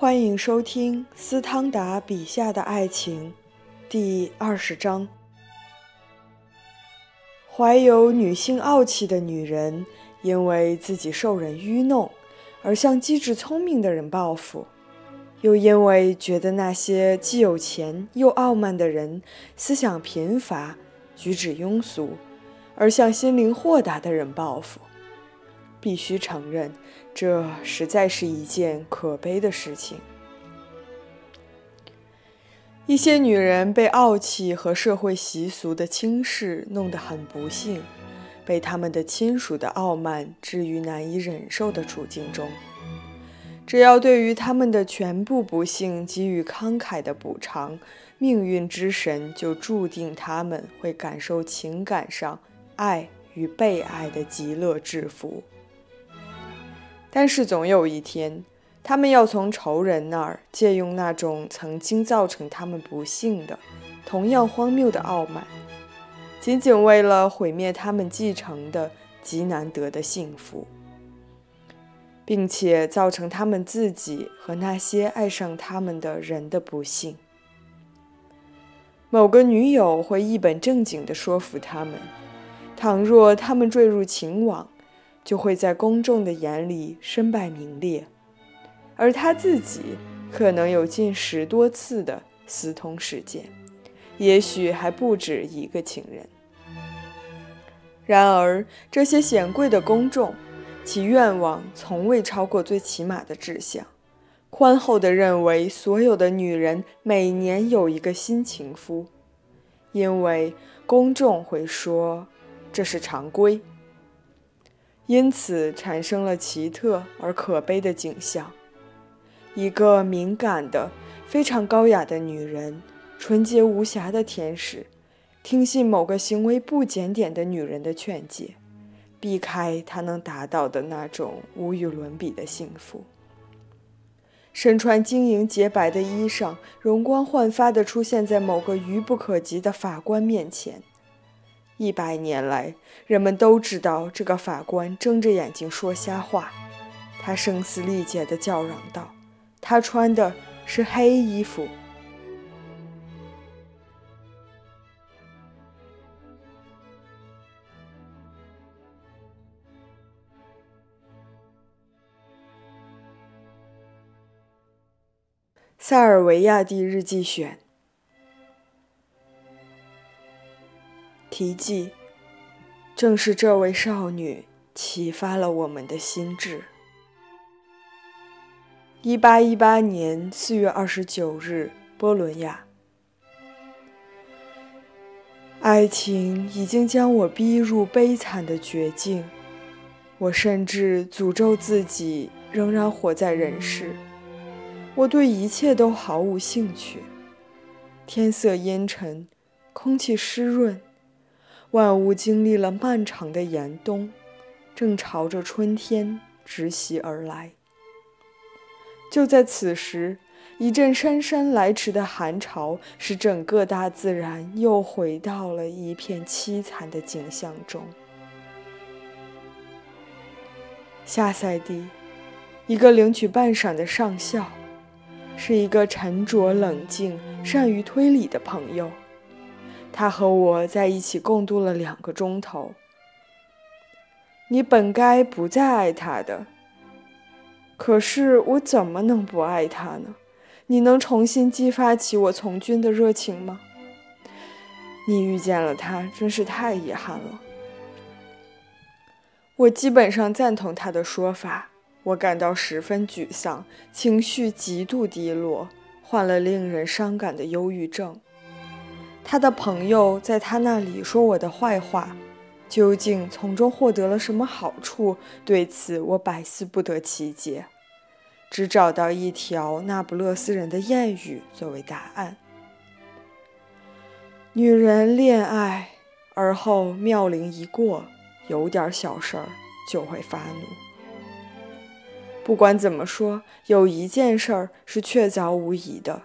欢迎收听斯汤达笔下的爱情，第二十章。怀有女性傲气的女人，因为自己受人愚弄，而向机智聪明的人报复；又因为觉得那些既有钱又傲慢的人思想贫乏、举止庸俗，而向心灵豁达的人报复。必须承认，这实在是一件可悲的事情。一些女人被傲气和社会习俗的轻视弄得很不幸，被他们的亲属的傲慢置于难以忍受的处境中。只要对于他们的全部不幸给予慷慨的补偿，命运之神就注定他们会感受情感上爱与被爱的极乐之福。但是总有一天，他们要从仇人那儿借用那种曾经造成他们不幸的、同样荒谬的傲慢，仅仅为了毁灭他们继承的极难得的幸福，并且造成他们自己和那些爱上他们的人的不幸。某个女友会一本正经地说服他们：倘若他们坠入情网，就会在公众的眼里身败名裂，而他自己可能有近十多次的私通事件，也许还不止一个情人。然而，这些显贵的公众，其愿望从未超过最起码的志向，宽厚地认为所有的女人每年有一个新情夫，因为公众会说这是常规。因此产生了奇特而可悲的景象：一个敏感的、非常高雅的女人，纯洁无瑕的天使，听信某个行为不检点的女人的劝诫，避开她能达到的那种无与伦比的幸福；身穿晶莹洁白的衣裳，容光焕发地出现在某个愚不可及的法官面前。一百年来，人们都知道这个法官睁着眼睛说瞎话。他声嘶力竭地叫嚷道：“他穿的是黑衣服。”《塞尔维亚蒂日记选》。题记：正是这位少女启发了我们的心智。一八一八年四月二十九日，波伦亚。爱情已经将我逼入悲惨的绝境，我甚至诅咒自己仍然活在人世。我对一切都毫无兴趣。天色阴沉，空气湿润。万物经历了漫长的严冬，正朝着春天直袭而来。就在此时，一阵姗姗来迟的寒潮，使整个大自然又回到了一片凄惨的景象中。下赛地，一个领取半赏的上校，是一个沉着冷静、善于推理的朋友。他和我在一起共度了两个钟头。你本该不再爱他的，可是我怎么能不爱他呢？你能重新激发起我从军的热情吗？你遇见了他，真是太遗憾了。我基本上赞同他的说法。我感到十分沮丧，情绪极度低落，患了令人伤感的忧郁症。他的朋友在他那里说我的坏话，究竟从中获得了什么好处？对此我百思不得其解，只找到一条那不勒斯人的谚语作为答案：女人恋爱，而后妙龄一过，有点小事儿就会发怒。不管怎么说，有一件事儿是确凿无疑的。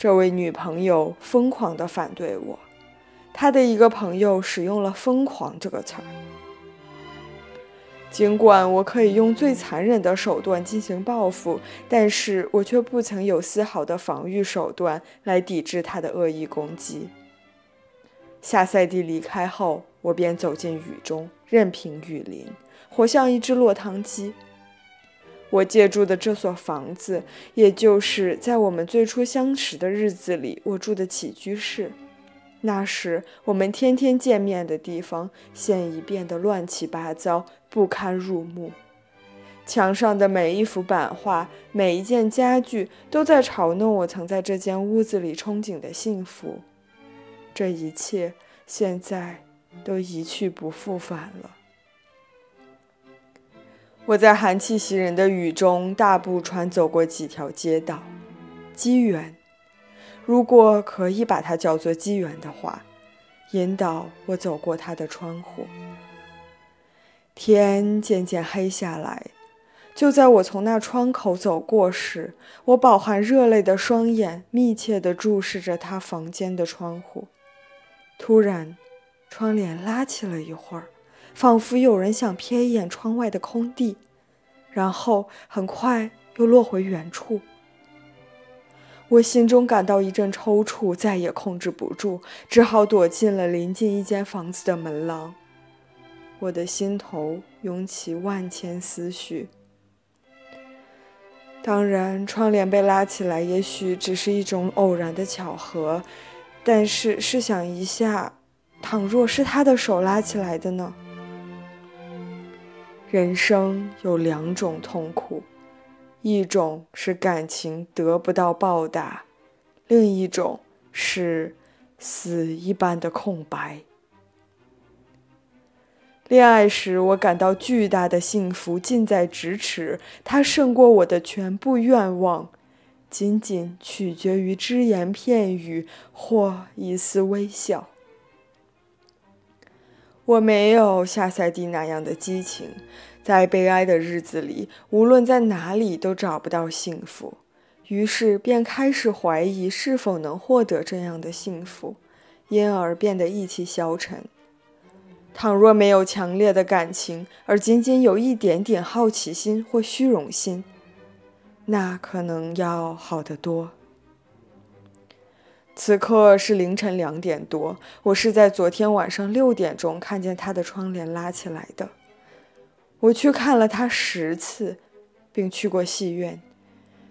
这位女朋友疯狂地反对我，她的一个朋友使用了“疯狂”这个词儿。尽管我可以用最残忍的手段进行报复，但是我却不曾有丝毫的防御手段来抵制他的恶意攻击。夏赛蒂离开后，我便走进雨中，任凭雨淋，活像一只落汤鸡。我借住的这所房子，也就是在我们最初相识的日子里我住的起居室。那时我们天天见面的地方，现已变得乱七八糟，不堪入目。墙上的每一幅版画，每一件家具，都在嘲弄我曾在这间屋子里憧憬的幸福。这一切现在都一去不复返了。我在寒气袭人的雨中大步穿走过几条街道，机缘。如果可以把它叫做机缘的话，引导我走过他的窗户。天渐渐黑下来，就在我从那窗口走过时，我饱含热泪的双眼密切地注视着他房间的窗户。突然，窗帘拉起了一会儿，仿佛有人想瞥一眼窗外的空地，然后很快又落回原处。我心中感到一阵抽搐，再也控制不住，只好躲进了临近一间房子的门廊。我的心头涌起万千思绪。当然，窗帘被拉起来，也许只是一种偶然的巧合。但是试想一下，倘若是他的手拉起来的呢？人生有两种痛苦。一种是感情得不到报答，另一种是死一般的空白。恋爱时，我感到巨大的幸福近在咫尺，它胜过我的全部愿望，仅仅取决于只言片语或一丝微笑。我没有夏赛蒂那样的激情。在悲哀的日子里，无论在哪里都找不到幸福，于是便开始怀疑是否能获得这样的幸福，因而变得意气消沉。倘若没有强烈的感情，而仅仅有一点点好奇心或虚荣心，那可能要好得多。此刻是凌晨两点多，我是在昨天晚上六点钟看见他的窗帘拉起来的。我去看了他十次，并去过戏院，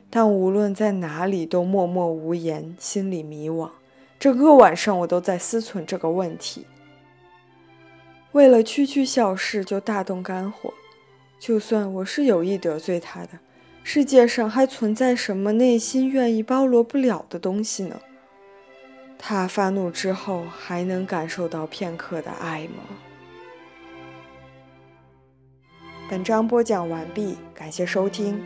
但无论在哪里都默默无言，心里迷惘。整个晚上我都在思忖这个问题。为了区区小事就大动肝火，就算我是有意得罪他的，世界上还存在什么内心愿意包罗不了的东西呢？他发怒之后还能感受到片刻的爱吗？本章播讲完毕，感谢收听。